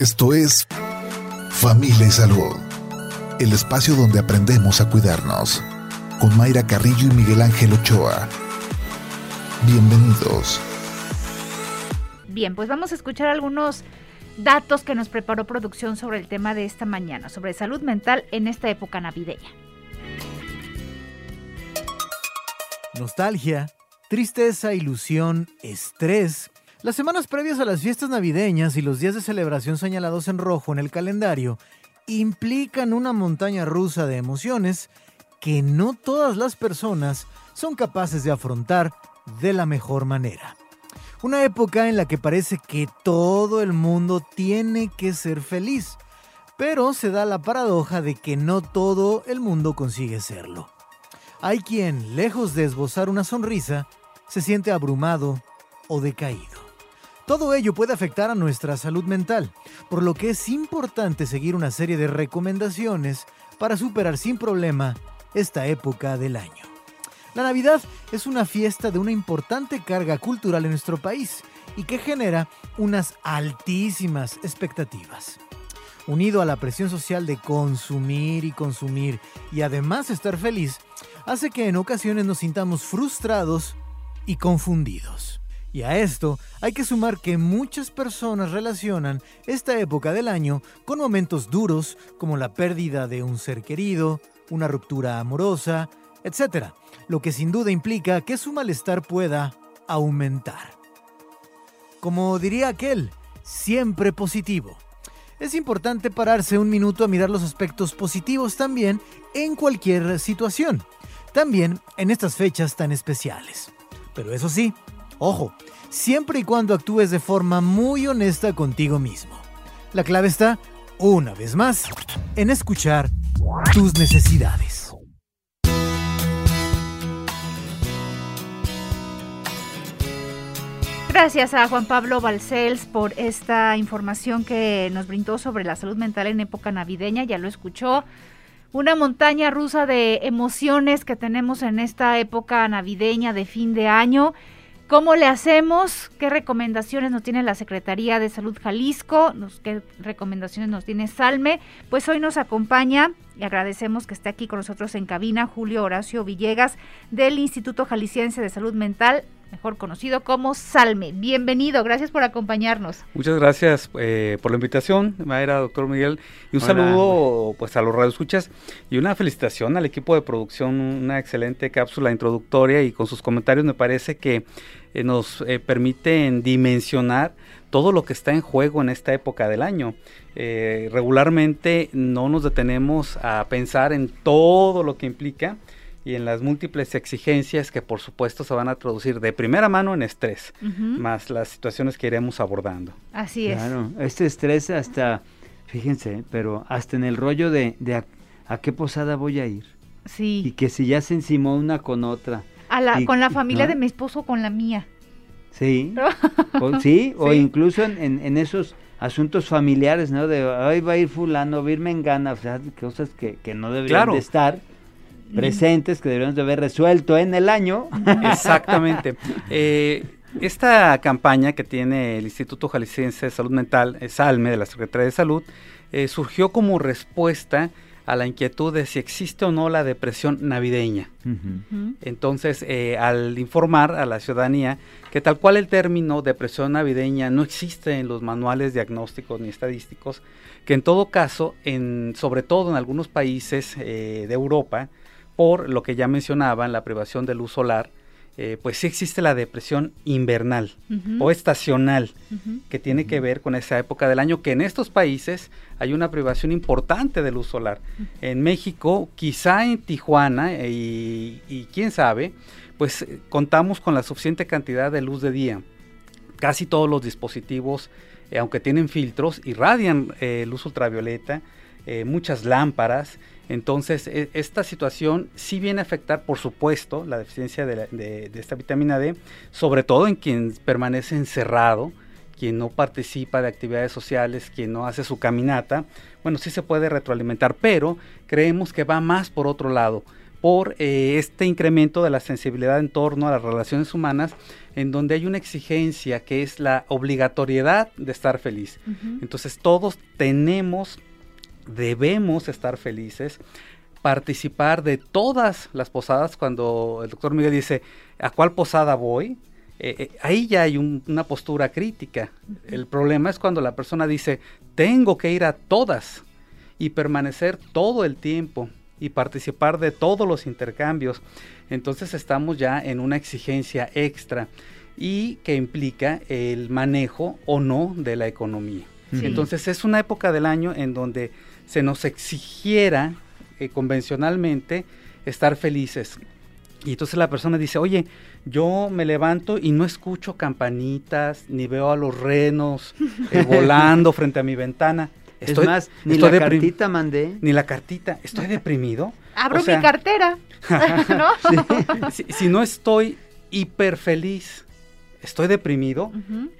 Esto es Familia y Salud, el espacio donde aprendemos a cuidarnos, con Mayra Carrillo y Miguel Ángel Ochoa. Bienvenidos. Bien, pues vamos a escuchar algunos datos que nos preparó producción sobre el tema de esta mañana, sobre salud mental en esta época navideña. Nostalgia, tristeza, ilusión, estrés las semanas previas a las fiestas navideñas y los días de celebración señalados en rojo en el calendario implican una montaña rusa de emociones que no todas las personas son capaces de afrontar de la mejor manera. Una época en la que parece que todo el mundo tiene que ser feliz, pero se da la paradoja de que no todo el mundo consigue serlo. Hay quien, lejos de esbozar una sonrisa, se siente abrumado o decaído. Todo ello puede afectar a nuestra salud mental, por lo que es importante seguir una serie de recomendaciones para superar sin problema esta época del año. La Navidad es una fiesta de una importante carga cultural en nuestro país y que genera unas altísimas expectativas. Unido a la presión social de consumir y consumir y además estar feliz, hace que en ocasiones nos sintamos frustrados y confundidos. Y a esto hay que sumar que muchas personas relacionan esta época del año con momentos duros como la pérdida de un ser querido, una ruptura amorosa, etc. Lo que sin duda implica que su malestar pueda aumentar. Como diría aquel, siempre positivo. Es importante pararse un minuto a mirar los aspectos positivos también en cualquier situación, también en estas fechas tan especiales. Pero eso sí, Ojo, siempre y cuando actúes de forma muy honesta contigo mismo. La clave está, una vez más, en escuchar tus necesidades. Gracias a Juan Pablo Balcells por esta información que nos brindó sobre la salud mental en época navideña. Ya lo escuchó. Una montaña rusa de emociones que tenemos en esta época navideña de fin de año. ¿Cómo le hacemos? ¿Qué recomendaciones nos tiene la Secretaría de Salud Jalisco? ¿Qué recomendaciones nos tiene Salme? Pues hoy nos acompaña y agradecemos que esté aquí con nosotros en cabina Julio Horacio Villegas del Instituto Jalisciense de Salud Mental, mejor conocido como Salme. Bienvenido, gracias por acompañarnos. Muchas gracias eh, por la invitación, Mayra, doctor Miguel, y un saludo pues a los radioescuchas y una felicitación al equipo de producción, una excelente cápsula introductoria y con sus comentarios me parece que eh, nos eh, permiten dimensionar todo lo que está en juego en esta época del año. Eh, regularmente no nos detenemos a pensar en todo lo que implica y en las múltiples exigencias que por supuesto se van a traducir de primera mano en estrés, más las situaciones que iremos abordando. Así es. Claro, este estrés hasta, fíjense, pero hasta en el rollo de, a, qué posada voy a ir. Sí. Y que si ya se encimó una con otra con la familia de mi esposo, con la mía. Sí, o, sí, o incluso en, esos asuntos familiares, ¿no? De hoy va a ir fulano, va a ir mengana, o sea, cosas que, no deberían de estar presentes, que deberíamos de haber resuelto en el año. Exactamente. Eh, esta campaña que tiene el Instituto Jalisciense de Salud Mental, SALME, de la Secretaría de Salud, eh, surgió como respuesta a la inquietud de si existe o no la depresión navideña. Entonces, eh, al informar a la ciudadanía que tal cual el término depresión navideña no existe en los manuales diagnósticos ni estadísticos, que en todo caso, en, sobre todo en algunos países eh, de Europa, por lo que ya mencionaban, la privación de luz solar, eh, pues sí existe la depresión invernal o estacional, que tiene que ver con esa época del año, que en estos países hay una privación importante de luz solar. En México, quizá en Tijuana, eh, y, quién sabe, pues eh, contamos con la suficiente cantidad de luz de día. Casi todos los dispositivos, aunque tienen filtros, irradian luz ultravioleta, muchas lámparas, entonces, e, esta situación sí viene a afectar, por supuesto, la deficiencia de, esta vitamina D, sobre todo en quien permanece encerrado, quien no participa de actividades sociales, quien no hace su caminata. Bueno, sí se puede retroalimentar, pero creemos que va más por otro lado por eh, este incremento de la sensibilidad en torno a las relaciones humanas, en donde hay una exigencia que es la obligatoriedad de estar feliz. Entonces todos tenemos, debemos estar felices, participar de todas las posadas, cuando el doctor Miguel dice, ¿a cuál posada voy? Eh, eh, ahí ya hay una postura crítica. El problema es cuando la persona dice, tengo que ir a todas y permanecer todo el tiempo y participar de todos los intercambios. Entonces estamos ya en una exigencia extra y que implica el manejo o no de la economía. Entonces es una época del año en donde se nos exigiera eh, convencionalmente estar felices. Y entonces la persona dice, oye, yo me levanto y no escucho campanitas, ni veo a los renos eh, volando frente a mi ventana. Estoy, más, ni la cartita mandé. Ni la cartita. Estoy deprimido. Abro mi cartera. Si, no estoy hiper feliz, estoy deprimido.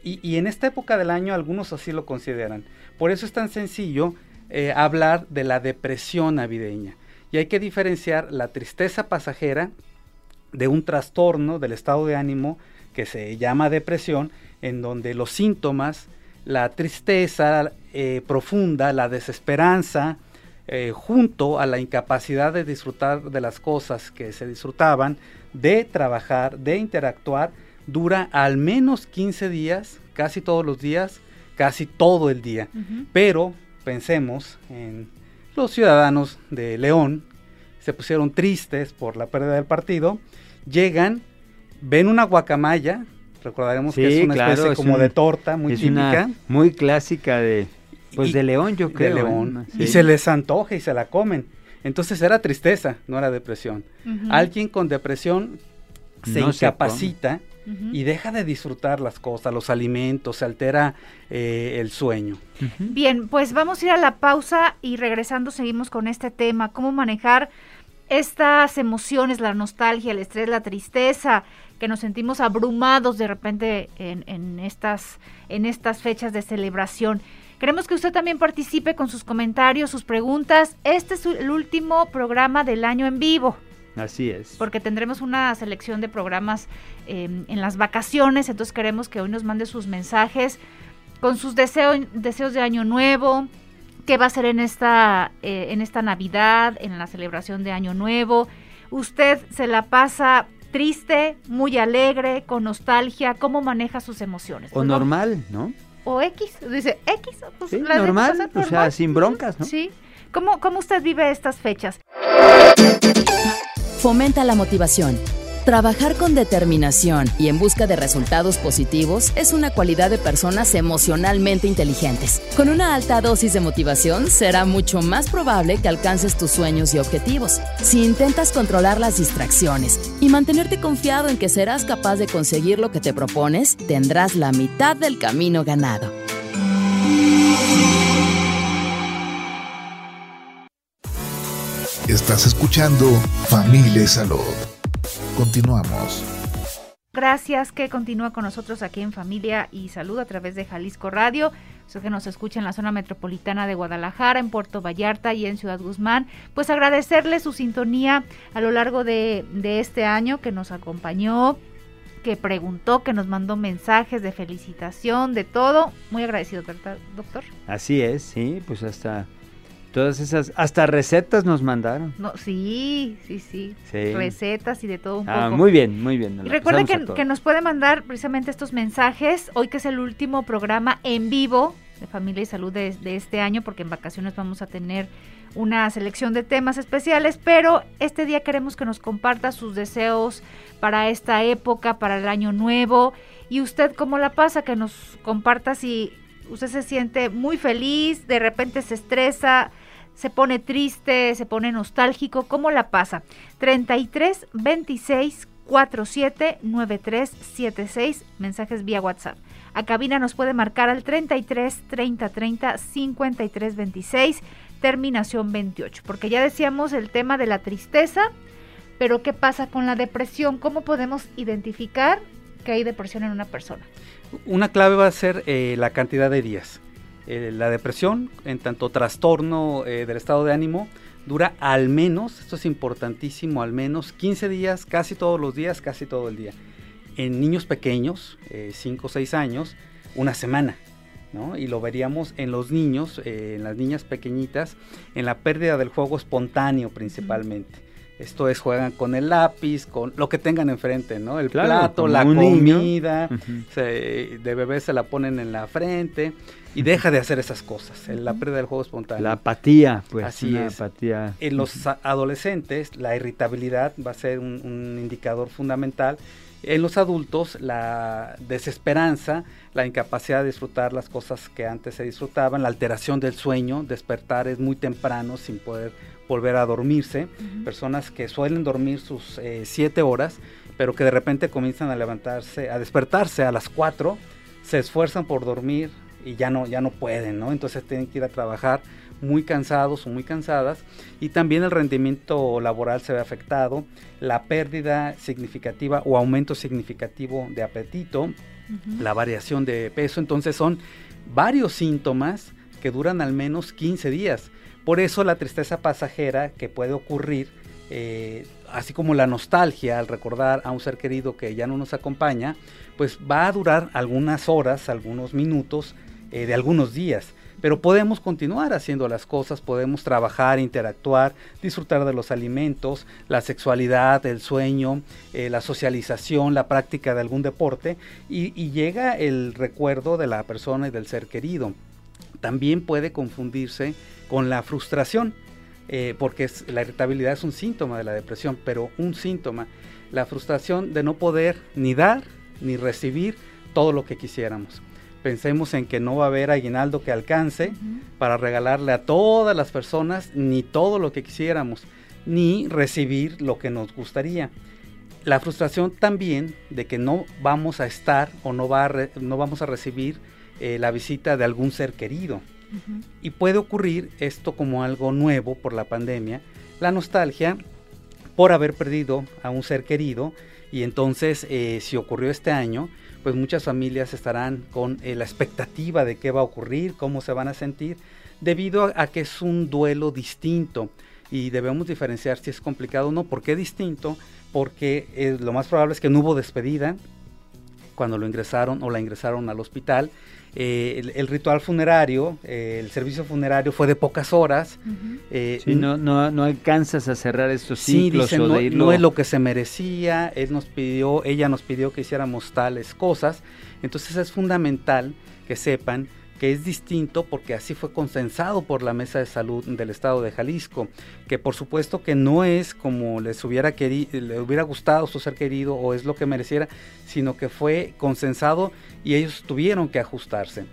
y, en esta época del año algunos así lo consideran. Por eso es tan sencillo eh, hablar de la depresión navideña. Y hay que diferenciar la tristeza pasajera de un trastorno del estado de ánimo que se llama depresión, en donde los síntomas la tristeza eh, profunda, la desesperanza, eh, junto a la incapacidad de disfrutar de las cosas que se disfrutaban, de trabajar, de interactuar, dura al menos 15 días, casi todos los días, casi todo el día. Pero pensemos en los ciudadanos de León, se pusieron tristes por la pérdida del partido, llegan, ven una guacamaya, Recordaremos que es una especie como de torta muy típica. muy clásica de, pues de León, yo creo. De León. Y se les antoja y se la comen. Entonces era tristeza, no era depresión. Alguien con depresión se incapacita y deja de disfrutar las cosas, los alimentos, se altera eh, el sueño. Bien, pues vamos a ir a la pausa y regresando seguimos con este tema, cómo manejar estas emociones, la nostalgia, el estrés, la tristeza, que nos sentimos abrumados de repente en, estas, en estas fechas de celebración. Queremos que usted también participe con sus comentarios, sus preguntas. Este es el último programa del año en vivo. Así es. Porque tendremos una selección de programas em, en las vacaciones, entonces queremos que hoy nos mande sus mensajes con sus deseos, deseos de año nuevo, qué va a ser en esta, eh, en esta Navidad, en la celebración de Año Nuevo. Usted se la pasa triste, muy alegre, con nostalgia, cómo maneja sus emociones. O pues normal, ¿no? O X, dice X, pues normal, o sea, sin broncas, ¿no? Sí. ¿Cómo, ¿Cómo usted vive estas fechas? Fomenta la motivación Trabajar con determinación y en busca de resultados positivos es una cualidad de personas emocionalmente inteligentes. Con una alta dosis de motivación será mucho más probable que alcances tus sueños y objetivos. Si intentas controlar las distracciones y mantenerte confiado en que serás capaz de conseguir lo que te propones, tendrás la mitad del camino ganado. Estás escuchando Familia y Salud. Continuamos. Gracias que continúa con nosotros aquí en Familia y Salud a través de Jalisco Radio. Usted que nos escucha en la zona metropolitana de Guadalajara, en Puerto Vallarta y en Ciudad Guzmán. Pues agradecerle su sintonía a lo largo de, de este año que nos acompañó, que preguntó, que nos mandó mensajes de felicitación, de todo. Muy agradecido, doctor? Así es, sí, pues hasta Todas esas, hasta recetas nos mandaron. No, sí, sí, sí, Recetas y de todo un ah, poco. Muy bien, muy bien. Y recuerden que, que, nos puede mandar precisamente estos mensajes, hoy que es el último programa en vivo de Familia y Salud de, de este año, porque en vacaciones vamos a tener una selección de temas especiales, pero este día queremos que nos comparta sus deseos para esta época, para el año nuevo. Y usted cómo la pasa, que nos comparta si usted se siente muy feliz, de repente se estresa, se pone triste, se pone nostálgico, ¿cómo la pasa? 33 26 47 93 76, mensajes vía WhatsApp. A cabina nos puede marcar al 33 30 30 53 26, terminación 28, porque ya decíamos el tema de la tristeza, pero ¿qué pasa con la depresión? ¿Cómo podemos identificar que hay depresión en una persona? Una clave va a ser eh, la cantidad de días. Eh, la depresión, en tanto trastorno eh, del estado de ánimo, dura al menos, esto es importantísimo, al menos 15 días, casi todos los días, casi todo el día. En niños pequeños, 5 o 6 años, una semana. ¿no? Y lo veríamos en los niños, eh, en las niñas pequeñitas, en la pérdida del juego espontáneo principalmente. Esto es, juegan con el lápiz, con lo que tengan enfrente, ¿no? El plato, la comida, de bebé se la ponen en la frente y deja de hacer esas cosas, la pérdida del juego espontáneo. La apatía, pues. Así es. Apatía. En los adolescentes, la irritabilidad va a ser un indicador fundamental en los adultos, la desesperanza, la incapacidad de disfrutar las cosas que antes se disfrutaban, la alteración del sueño, despertar es muy temprano sin poder volver a dormirse, personas que suelen dormir sus eh, siete horas, pero que de repente comienzan a levantarse, a despertarse a las cuatro, se esfuerzan por dormir y ya no, ya no pueden, ¿no? Entonces tienen que ir a trabajar muy cansados o muy cansadas y también el rendimiento laboral se ve afectado, la pérdida significativa o aumento significativo de apetito, la variación de peso, entonces son varios síntomas que duran al menos 15 días. Por eso la tristeza pasajera que puede ocurrir, eh, así como la nostalgia al recordar a un ser querido que ya no nos acompaña, pues va a durar algunas horas, algunos minutos, eh, de algunos días. Pero podemos continuar haciendo las cosas, podemos trabajar, interactuar, disfrutar de los alimentos, la sexualidad, el sueño, eh, la socialización, la práctica de algún deporte y, llega el recuerdo de la persona y del ser querido. También puede confundirse con la frustración, eh, porque la irritabilidad es un síntoma de la depresión, pero un síntoma, la frustración de no poder ni dar ni recibir todo lo que quisiéramos pensemos en que no va a haber aguinaldo que alcance para regalarle a todas las personas ni todo lo que quisiéramos, ni recibir lo que nos gustaría. La frustración también de que no vamos a estar o no, va no vamos a recibir eh, la visita de algún ser querido. Y puede ocurrir esto como algo nuevo por la pandemia, la nostalgia por haber perdido a un ser querido y entonces eh, si ocurrió este año, pues muchas familias estarán con eh, la expectativa de qué va a ocurrir, cómo se van a sentir, debido a, que es un duelo distinto y debemos diferenciar si es complicado o no. ¿Por qué distinto? Porque eh, lo más probable es que no hubo despedida cuando lo ingresaron o la ingresaron al hospital eh, el, ritual funerario, eh, el servicio funerario fue de pocas horas. Eh, no, no, alcanzas a cerrar estos ciclos no, no, es lo que se merecía, él nos pidió, ella nos pidió que hiciéramos tales cosas. Entonces es fundamental que sepan que es distinto porque así fue consensado por la Mesa de Salud del Estado de Jalisco, que por supuesto que no es como les hubiera, le hubiera gustado su ser querido o es lo que mereciera, sino que fue consensado y ellos tuvieron que ajustarse.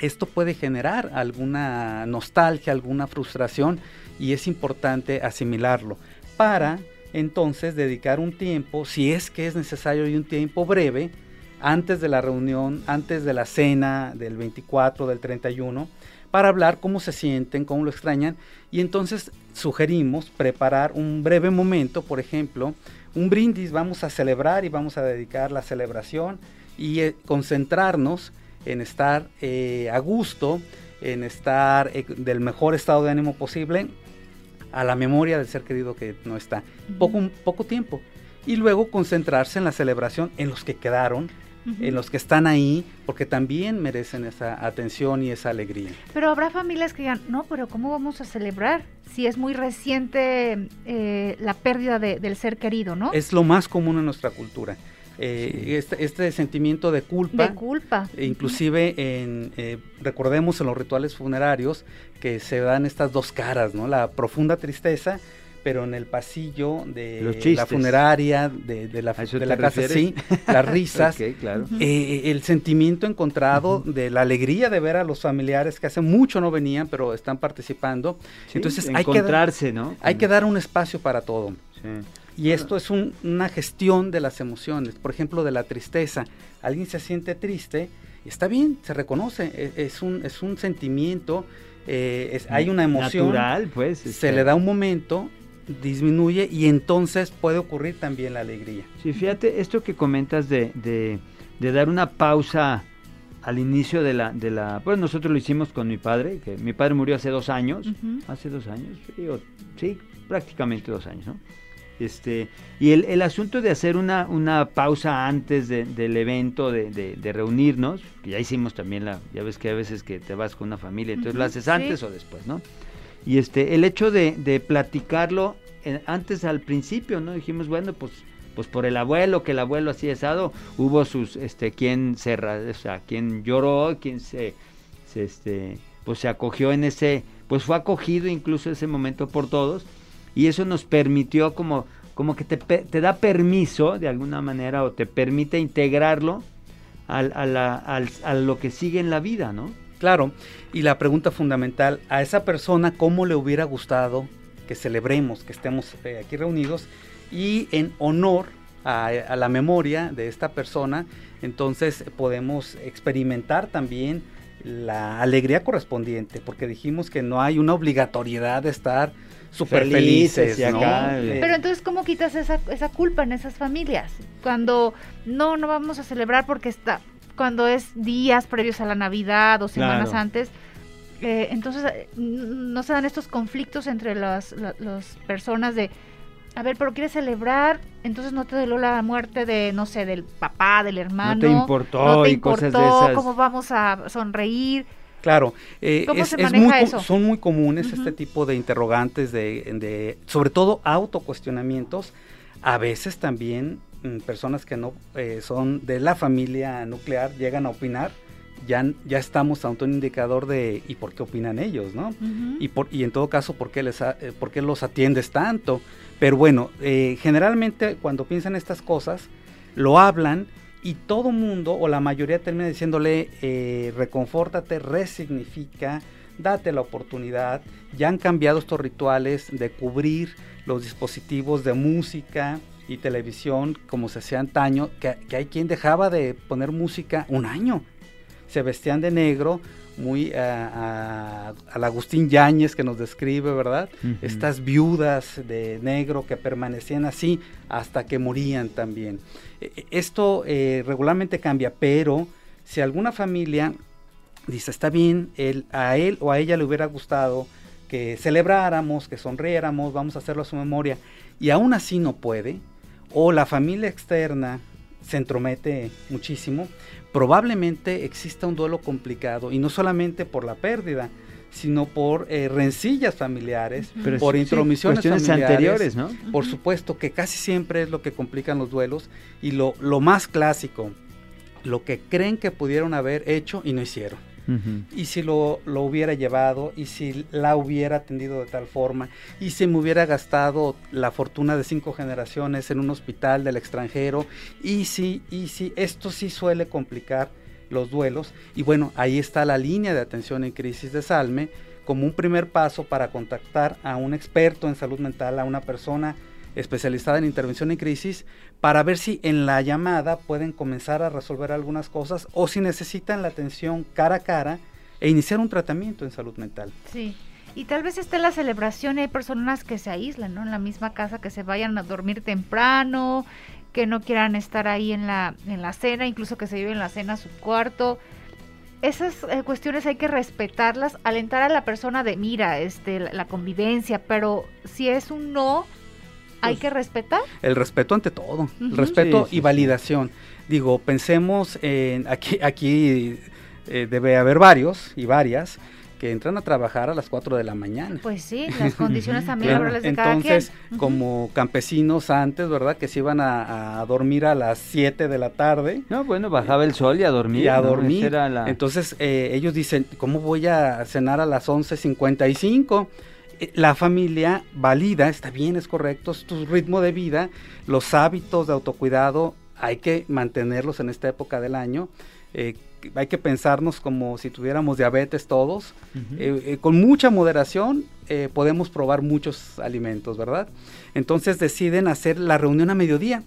Esto puede generar alguna nostalgia, alguna frustración y es importante asimilarlo para entonces dedicar un tiempo, si es que es necesario y un tiempo breve, antes de la reunión, antes de la cena del 24, del 31, para hablar cómo se sienten, cómo lo extrañan. Y entonces sugerimos preparar un breve momento, por ejemplo, un brindis, vamos a celebrar y vamos a dedicar la celebración y eh, concentrarnos en estar eh, a gusto, en estar eh, del mejor estado de ánimo posible a la memoria del ser querido que no está. Poco, poco tiempo. Y luego concentrarse en la celebración, en los que quedaron, en los que están ahí, porque también merecen esa atención y esa alegría. Pero habrá familias que digan, no, pero ¿cómo vamos a celebrar si es muy reciente eh, la pérdida del ser querido, no? Es lo más común en nuestra cultura. Eh, este, este, sentimiento de culpa. De culpa. E inclusive, en, eh, recordemos en los rituales funerarios que se dan estas dos caras, ¿no? La profunda tristeza pero en el pasillo de la funeraria, de, la, de la casa, sí, las risas, eh, el sentimiento encontrado de la alegría de ver a los familiares que hace mucho no venían, pero están participando. Entonces hay que, darse, ¿no? hay que dar un espacio para todo. Y esto es una gestión de las emociones, por ejemplo, de la tristeza. Alguien se siente triste, está bien, se reconoce, e, es, un, es un sentimiento, eh, hay una emoción, Natural, pues, se le este da un momento disminuye y entonces puede ocurrir también la alegría. Sí, fíjate, esto que comentas de, de, dar una pausa al inicio de la, de la, pues nosotros lo hicimos con mi padre, que mi padre murió hace dos años, hace dos años, sí, prácticamente dos años, ¿no? Este, y el, el asunto de hacer una, una pausa antes del evento, de, de, reunirnos, que ya hicimos también la, ya ves que a veces que te vas con una familia, entonces lo haces antes o después, ¿no? Y este, el hecho de, de platicarlo antes al principio, ¿no? Dijimos, bueno, pues pues por el abuelo, que el abuelo así estado, hubo sus, este, quien se, o sea, quien lloró, quien se, se, este, pues se acogió en ese, pues fue acogido incluso ese momento por todos, y eso nos permitió como, como que te, te da permiso de alguna manera o te permite integrarlo al, al, a lo que sigue en la vida, ¿no? Claro, y la pregunta fundamental, a esa persona, ¿cómo le hubiera gustado que celebremos, que estemos eh, aquí reunidos? y en honor a, la memoria de esta persona, entonces podemos experimentar también la alegría correspondiente, porque dijimos que no hay una obligatoriedad de estar súper felices. Eh, Pero entonces, ¿cómo quitas esa, esa culpa en esas familias? Cuando no, no vamos a celebrar porque está, cuando es días previos a la Navidad o semanas antes, eh, entonces eh, no se dan estos conflictos entre las, las personas de a ver, pero quieres celebrar, entonces no te dolió la muerte de, no sé, del papá, del hermano. No te importó, no te importó y cosas de esas. cómo vamos a sonreír. Claro, eh, ¿Cómo se maneja eso? son muy comunes este tipo de interrogantes, de, de sobre todo autocuestionamientos. A veces también mm, personas que no eh, son de la familia nuclear llegan a opinar. Ya, ya estamos ante un indicador de ¿y por qué opinan ellos? ¿no? y, por, y en todo caso, ¿por qué, les eh, ¿por qué los atiendes tanto? Pero bueno, eh, generalmente cuando piensan estas cosas, lo hablan y todo mundo o la mayoría termina diciéndole, eh, reconfórtate, resignifica, date la oportunidad. Ya han cambiado estos rituales de cubrir los dispositivos de música y televisión como se hacía antaño, que, que hay quien dejaba de poner música un año. Se vestían de negro, muy a, al Agustín Yáñez que nos describe, ¿verdad? Estas viudas de negro que permanecían así hasta que morían también. E, e, esto eh, regularmente cambia, pero si alguna familia dice, está bien, él, a él o a ella le hubiera gustado que celebráramos, que sonriéramos, vamos a hacerlo a su memoria, y aún así no puede, o la familia externa se entromete muchísimo, probablemente exista un duelo complicado y no solamente por la pérdida, sino por eh, rencillas familiares, por intromisiones familiares, anteriores, ¿no? Por supuesto que casi siempre es lo que complican los duelos y lo, lo más clásico, lo que creen que pudieron haber hecho y no hicieron. Y si lo, lo, hubiera llevado, y si la hubiera atendido de tal forma, y si me hubiera gastado la fortuna de cinco generaciones en un hospital del extranjero, y si, y si, esto sí suele complicar los duelos. Y bueno, ahí está la línea de atención en crisis de Salme como un primer paso para contactar a un experto en salud mental, a una persona especializada en intervención en crisis para ver si en la llamada pueden comenzar a resolver algunas cosas o si necesitan la atención cara a cara e iniciar un tratamiento en salud mental. Sí. Y tal vez esté la celebración y hay personas que se aíslan, ¿no? En la misma casa, que se vayan a dormir temprano, que no quieran estar ahí en la, en la cena, incluso que se lleven la cena a su cuarto. Esas eh, cuestiones hay que respetarlas, alentar a la persona de, mira, este, la convivencia, pero si es un no, hay que respetar. El respeto ante todo, respeto y validación. Digo, pensemos en aquí, aquí eh, debe haber varios y varias que entran a trabajar a las 4 de la mañana. Pues sí, las condiciones también laborales de Entonces, cada quien. como campesinos antes, ¿verdad? Que se iban a, dormir a las 7 de la tarde. No, bueno, bajaba el sol y a dormir. Y a dormir. Entonces, eh, ellos dicen, ¿cómo voy a cenar a las 11.55? Eh, la familia valida, está bien, es correcto, es tu ritmo de vida, los hábitos de autocuidado hay que mantenerlos en esta época del año. Eh, hay que pensarnos como si tuviéramos diabetes todos. Eh, con mucha moderación podemos probar muchos alimentos, ¿verdad? Entonces deciden hacer la reunión a mediodía.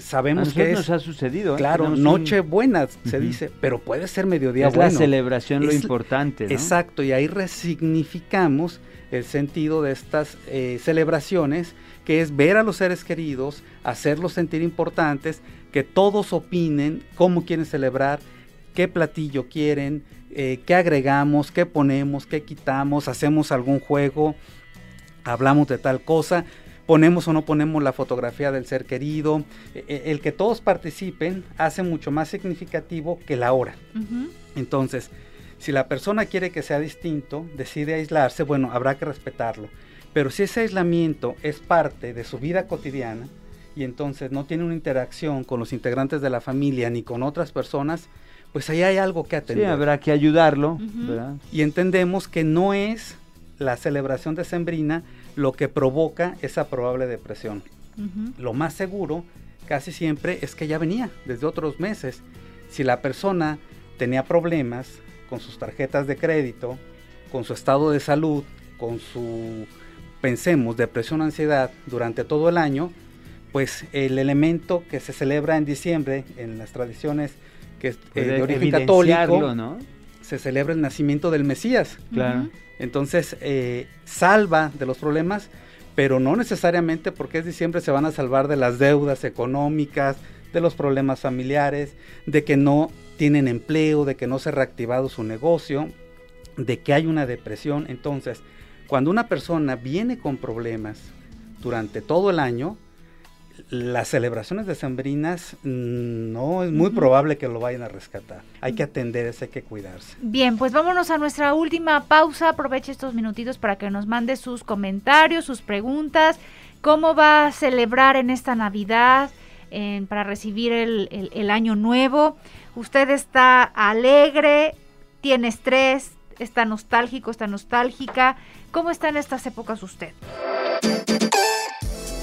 Sabemos que nos ha sucedido. Claro, noche buena se dice, pero puede ser mediodía es la celebración lo importante. Exacto, y ahí resignificamos el sentido de estas eh, celebraciones, que es ver a los seres queridos, hacerlos sentir importantes, que todos opinen cómo quieren celebrar, qué platillo quieren, eh, qué agregamos, qué ponemos, qué quitamos, hacemos algún juego, hablamos de tal cosa, ponemos o no ponemos la fotografía del ser querido. E, e, el que todos participen hace mucho más significativo que la hora. Entonces, si la persona quiere que sea distinto, decide aislarse, bueno, habrá que respetarlo. Pero si ese aislamiento es parte de su vida cotidiana y entonces no tiene una interacción con los integrantes de la familia ni con otras personas, pues ahí hay algo que atender. Sí, habrá que ayudarlo. Y entendemos que no es la celebración de Sembrina lo que provoca esa probable depresión. Lo más seguro, casi siempre, es que ya venía desde otros meses. Si la persona tenía problemas con sus tarjetas de crédito, con su estado de salud, con su, pensemos, depresión, ansiedad durante todo el año, pues el elemento que se celebra en diciembre en las tradiciones que es eh, de origen católico, ¿no? Se celebra el nacimiento del Mesías. Claro. Entonces, eh, salva de los problemas, pero no necesariamente porque es diciembre se van a salvar de las deudas económicas, de los problemas familiares, de que no tienen empleo, de que no se ha reactivado su negocio, de que hay una depresión. Entonces, cuando una persona viene con problemas durante todo el año, las celebraciones decembrinas mm, no es muy probable que lo vayan a rescatar. Hay que atender hay que cuidarse. Bien, pues vámonos a nuestra última pausa. Aproveche estos minutitos para que nos mande sus comentarios, sus preguntas. ¿Cómo va a celebrar en esta Navidad para recibir el, el año nuevo? ¿Usted está alegre? ¿Tiene estrés? ¿Está nostálgico? ¿Está nostálgica? ¿Cómo está en estas épocas usted?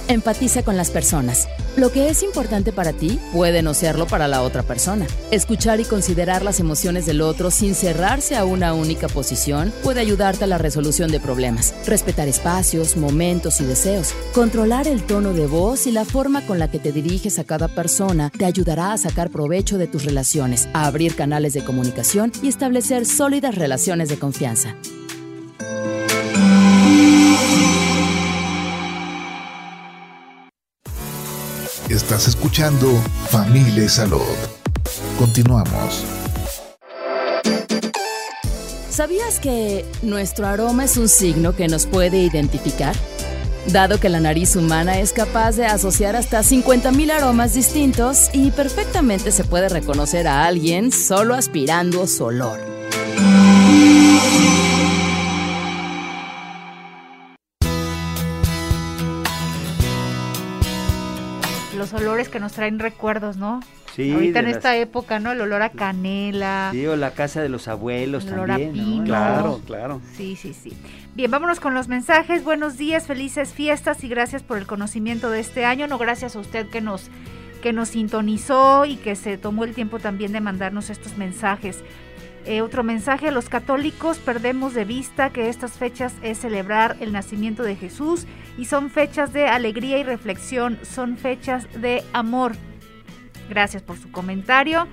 Empatiza con las personas. Lo que es importante para ti puede no serlo para la otra persona. Escuchar y considerar las emociones del otro sin cerrarse a una única posición puede ayudarte a la resolución de problemas. Respetar espacios, momentos y deseos. Controlar el tono de voz y la forma con la que te diriges a cada persona te ayudará a sacar provecho de tus relaciones, a abrir canales de comunicación y establecer sólidas relaciones de confianza. Estás escuchando Familia Salud. Continuamos. ¿Sabías que nuestro aroma es un signo que nos puede identificar? Dado que la nariz humana es capaz de asociar hasta 50.000 aromas distintos y perfectamente se puede reconocer a alguien solo aspirando su olor. Olores que nos traen recuerdos, ¿no? Sí. Ahorita en esta época, ¿no? El olor a canela. Sí, o la casa de los abuelos el olor a pino. Claro, claro. Sí, sí, sí. Bien, vámonos con los mensajes. Buenos días, felices fiestas y gracias por el conocimiento de este año. No, gracias a usted que nos que nos sintonizó y que se tomó el tiempo también de mandarnos estos mensajes. Eh, otro mensaje, los católicos perdemos de vista que estas fechas es celebrar el nacimiento de Jesús y son fechas de alegría y reflexión, son fechas de amor. Gracias por su comentario.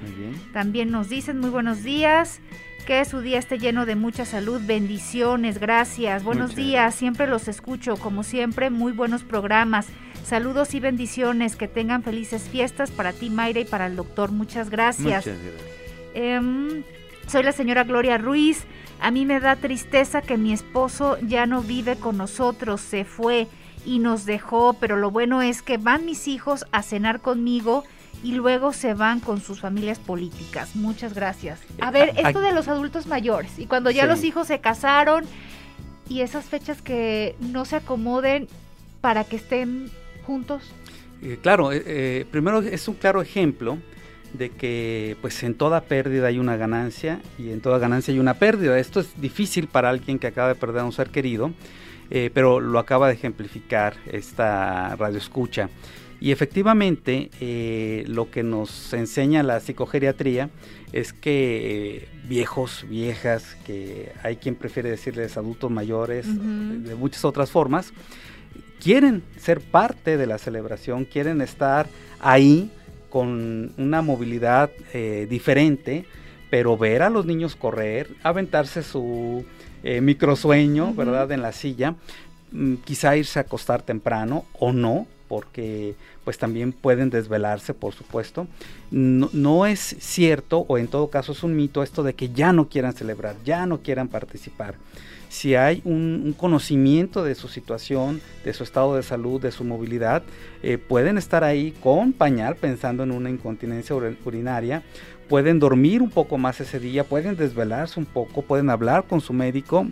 También nos dicen muy buenos días, que su día esté lleno de mucha salud, bendiciones, gracias. Buenos días, siempre los escucho, como siempre, muy buenos programas. Saludos y bendiciones, que tengan felices fiestas para ti, Mayra, y para el doctor. Muchas gracias. Muchas gracias. Em, soy la señora Gloria Ruiz. A mí me da tristeza que mi esposo ya no vive con nosotros, se fue y nos dejó, pero lo bueno es que van mis hijos a cenar conmigo y luego se van con sus familias políticas. Muchas gracias. A ver, esto de los adultos mayores y cuando ya los hijos se casaron y esas fechas que no se acomoden para que estén juntos. Eh, claro, eh, eh, primero es un claro ejemplo de que pues en toda pérdida hay una ganancia y en toda ganancia hay una pérdida. Esto es difícil para alguien que acaba de perder a un ser querido, eh, pero lo acaba de ejemplificar esta radio escucha. Y efectivamente eh, lo que nos enseña la psicogeriatría es que eh, viejos, viejas, que hay quien prefiere decirles adultos mayores, de muchas otras formas, quieren ser parte de la celebración, quieren estar ahí con una movilidad eh, diferente, pero ver a los niños correr, aventarse su eh, microsueño, ¿verdad? En la silla, mm, quizá irse a acostar temprano o no, porque pues también pueden desvelarse, por supuesto. No, es cierto, o en todo caso es un mito esto de que ya no quieran celebrar, ya no quieran participar. Si hay un, conocimiento de su situación, de su estado de salud, de su movilidad, eh, pueden estar ahí con pañal pensando en una incontinencia urinaria, pueden dormir un poco más ese día, pueden desvelarse un poco, pueden hablar con su médico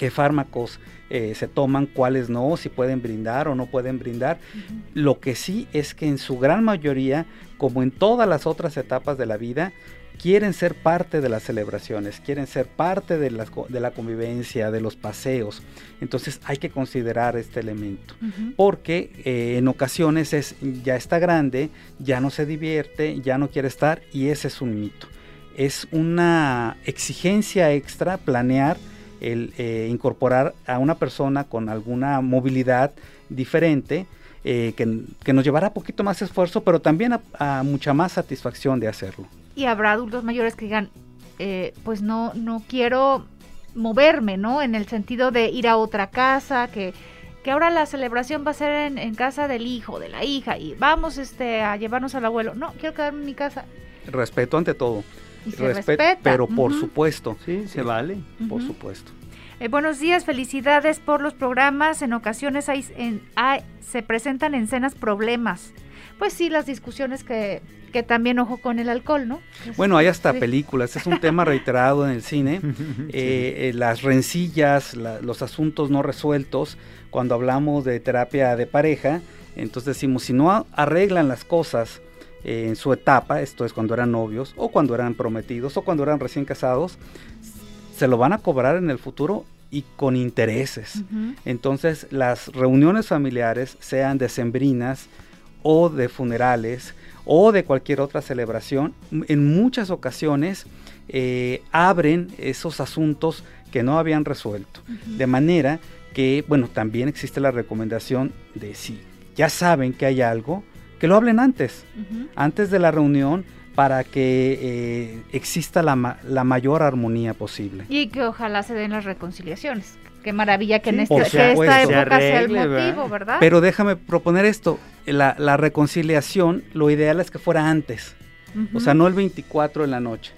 qué fármacos eh, se toman, cuáles no, si pueden brindar o no pueden brindar. Lo que sí es que en su gran mayoría, como en todas las otras etapas de la vida, quieren ser parte de las celebraciones, quieren ser parte de la, de la convivencia, de los paseos. Entonces hay que considerar este elemento, porque eh, en ocasiones es ya está grande, ya no se divierte, ya no quiere estar y ese es un mito. Es una exigencia extra planear el eh, incorporar a una persona con alguna movilidad diferente, eh, que, nos llevará poquito más esfuerzo, pero también a, mucha más satisfacción de hacerlo. Y habrá adultos mayores que digan, eh, pues no, no quiero moverme, ¿no? En el sentido de ir a otra casa, que, que ahora la celebración va a ser en, en, casa del hijo, de la hija, y vamos este, a llevarnos al abuelo. No, quiero quedarme en mi casa. Respeto ante todo. Y se respeta. Pero por supuesto. Sí, se vale. Por supuesto. Eh, buenos días, felicidades por los programas. En ocasiones hay, se presentan en escenas problemas. Pues sí, las discusiones que, que también ojo con el alcohol, ¿no? Bueno, hay hasta películas, es un tema reiterado en el cine, eh, eh, las rencillas, los asuntos no resueltos, cuando hablamos de terapia de pareja, entonces decimos, si no arreglan las cosas, en su etapa, esto es cuando eran novios o cuando eran prometidos o cuando eran recién casados, se lo van a cobrar en el futuro y con intereses. Entonces las reuniones familiares, sean decembrinas o de funerales o de cualquier otra celebración, en muchas ocasiones eh, abren esos asuntos que no habían resuelto. De manera que, bueno, también existe la recomendación de si ya saben que hay algo, que lo hablen antes, antes de la reunión para que eh, exista la, la, mayor armonía posible. Y que ojalá se den las reconciliaciones. Qué maravilla que en este, esta época sea el motivo, ¿verdad? Pero déjame proponer esto, la, la reconciliación, lo ideal es que fuera antes, o sea, no el 24 en la noche.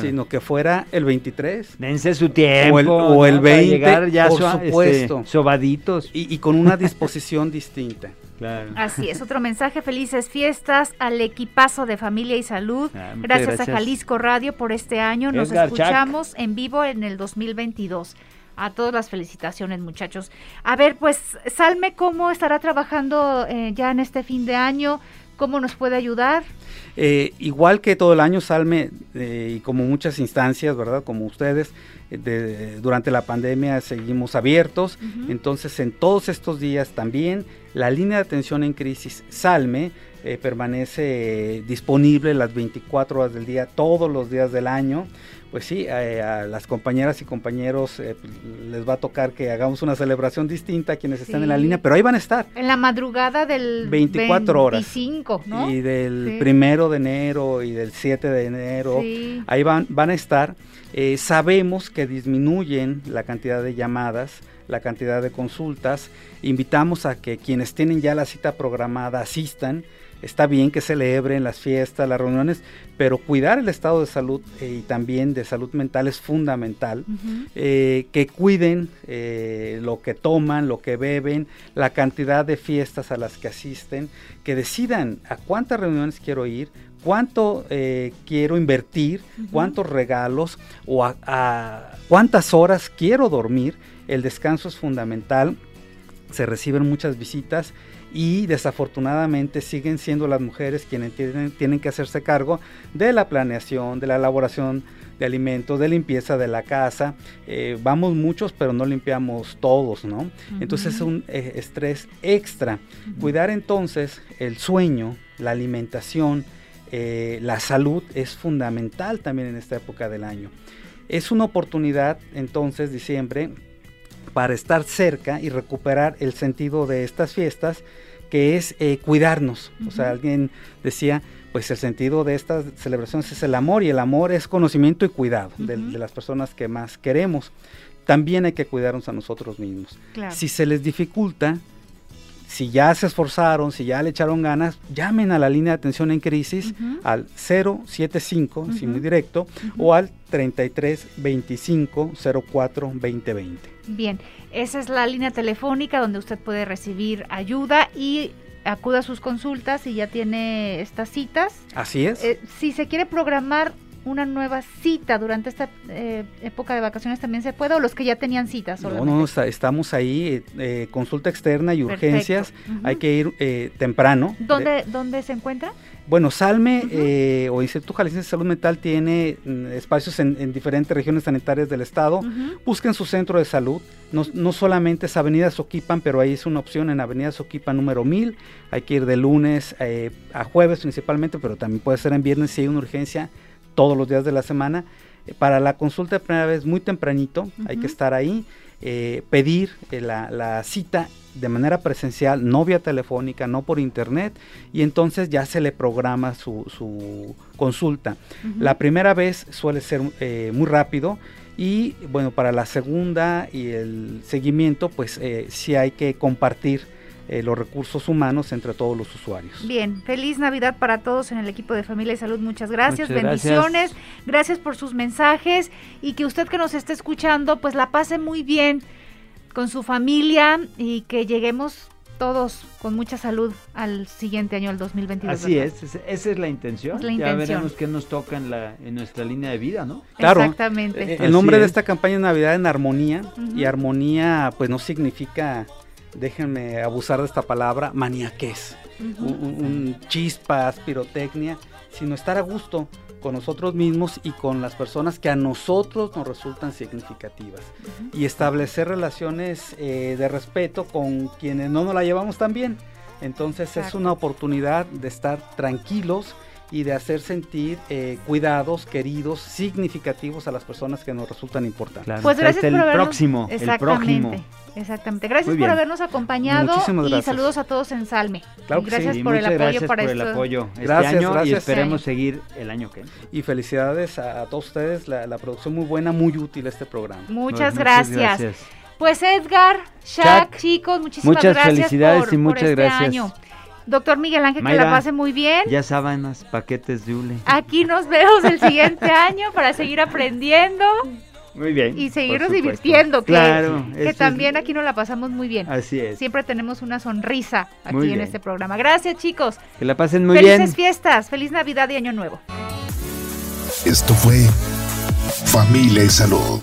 Sino que fuera el 23. Dense su tiempo. O el, 20, llegar ya por este, supuesto. sobaditos. Y, y, con una disposición distinta. Así es, otro mensaje, felices fiestas al equipazo de familia y salud. Ah, gracias, a Jalisco Radio por este año. Nos escuchamos en vivo en el 2022. A todas las felicitaciones, muchachos. A ver, pues, Salme, ¿cómo estará trabajando eh, ya en este fin de año? ¿Cómo nos puede ayudar? Eh, igual que todo el año, Salme, eh, y como muchas instancias, ¿verdad? Como ustedes, durante la pandemia seguimos abiertos. Entonces, en todos estos días también la línea de atención en crisis Salme eh, permanece disponible las 24 horas del día, todos los días del año. Pues sí, eh, a las compañeras y compañeros eh, les va a tocar que hagamos una celebración distinta a quienes están en la línea, pero ahí van a estar. En la madrugada del 24 25, horas. ¿no? Y del primero de enero y del 7 de enero, ahí van, van a estar. sabemos que disminuyen la cantidad de llamadas, la cantidad de consultas. Invitamos a que quienes tienen ya la cita programada asistan. Está bien que celebren las fiestas, las reuniones, pero cuidar el estado de salud eh, y también de salud mental es fundamental. Eh, que cuiden eh, lo que toman, lo que beben, la cantidad de fiestas a las que asisten, que decidan a cuántas reuniones quiero ir, cuánto quiero invertir, cuántos regalos o a, cuántas horas quiero dormir. El descanso es fundamental. Se reciben muchas visitas y desafortunadamente siguen siendo las mujeres quienes tienen, que hacerse cargo de la planeación, de la elaboración de alimentos, de limpieza de la casa. Eh, vamos muchos, pero no limpiamos todos, ¿no? Entonces es un eh, estrés extra. Cuidar entonces el sueño, la alimentación, eh, la salud es fundamental también en esta época del año. Es una oportunidad entonces, diciembre, para estar cerca y recuperar el sentido de estas fiestas, que es eh, cuidarnos. O sea, alguien decía, pues el sentido de estas celebraciones es el amor y el amor es conocimiento y cuidado de, las personas que más queremos. También hay que cuidarnos a nosotros mismos. Si se les dificulta, si ya se esforzaron, si ya le echaron ganas, llamen a la línea de atención en crisis al 075, si muy directo, o al 33 25 04 2020. Bien, esa es la línea telefónica donde usted puede recibir ayuda y acuda a sus consultas y ya tiene estas citas. Así es. Eh, si se quiere programar una nueva cita durante esta eh, época de vacaciones también se puede o los que ya tenían citas no no estamos ahí eh, consulta externa y urgencias. Hay que ir eh, temprano. Dónde dónde se encuentra bueno Salme o Instituto Jalisciense de Salud Mental tiene mm, espacios en, diferentes regiones sanitarias del estado. Busquen su centro de salud. No, no solamente es Avenida Soquipan pero ahí es una opción en Avenida Soquipan número 1000 hay que ir de lunes a jueves principalmente pero también puede ser en viernes si hay una urgencia todos los días de la semana. Eh, para la consulta de primera vez muy tempranito, hay que estar ahí, eh, pedir eh, la, cita de manera presencial, no vía telefónica, no por internet, y entonces ya se le programa su, consulta. La primera vez suele ser muy rápido y bueno, para la segunda y el seguimiento, pues sí hay que compartir eh, los recursos humanos entre todos los usuarios. Bien, feliz Navidad para todos en el equipo de Familia y Salud. Muchas gracias, bendiciones, gracias. por sus mensajes y que usted que nos esté escuchando pues la pase muy bien con su familia y que lleguemos todos con mucha salud al siguiente año, al 2022. Así es, esa es la intención. ya veremos qué nos toca en, la, en nuestra línea de vida, ¿no? Claro. Exactamente. Eh, el nombre de esta campaña es Navidad en Armonía y armonía pues no significa déjenme abusar de esta palabra, maniaquez, un, chispas, pirotecnia, sino estar a gusto con nosotros mismos y con las personas que a nosotros nos resultan significativas. Y establecer relaciones eh, de respeto con quienes no nos la llevamos tan bien. Entonces es una oportunidad de estar tranquilos y de hacer sentir eh, cuidados, queridos, significativos a las personas que nos resultan importantes. Pues gracias por el próximo, el próximo. Exactamente. Gracias por habernos acompañado y saludos a todos en Salme. Claro gracias por el apoyo para por el apoyo este gracias, año gracias. y esperemos seguir el año que viene. Y felicidades a, todos ustedes, la, producción muy buena, muy útil este programa. Muchas, gracias. Pues Edgar, Shaq, chicos, muchísimas muchas gracias felicidades y muchas este gracias. año. Doctor Miguel Ángel, que la pase muy bien. Ya sábanas, paquetes de hule. Aquí nos vemos el siguiente año para seguir aprendiendo. Muy bien. Y seguirnos divirtiendo, claro, que, también aquí nos la pasamos muy bien. Así es. Siempre tenemos una sonrisa aquí en este programa. Gracias, chicos. Que la pasen muy bien. Felices fiestas, feliz Navidad y Año Nuevo. Esto fue Familia y Salud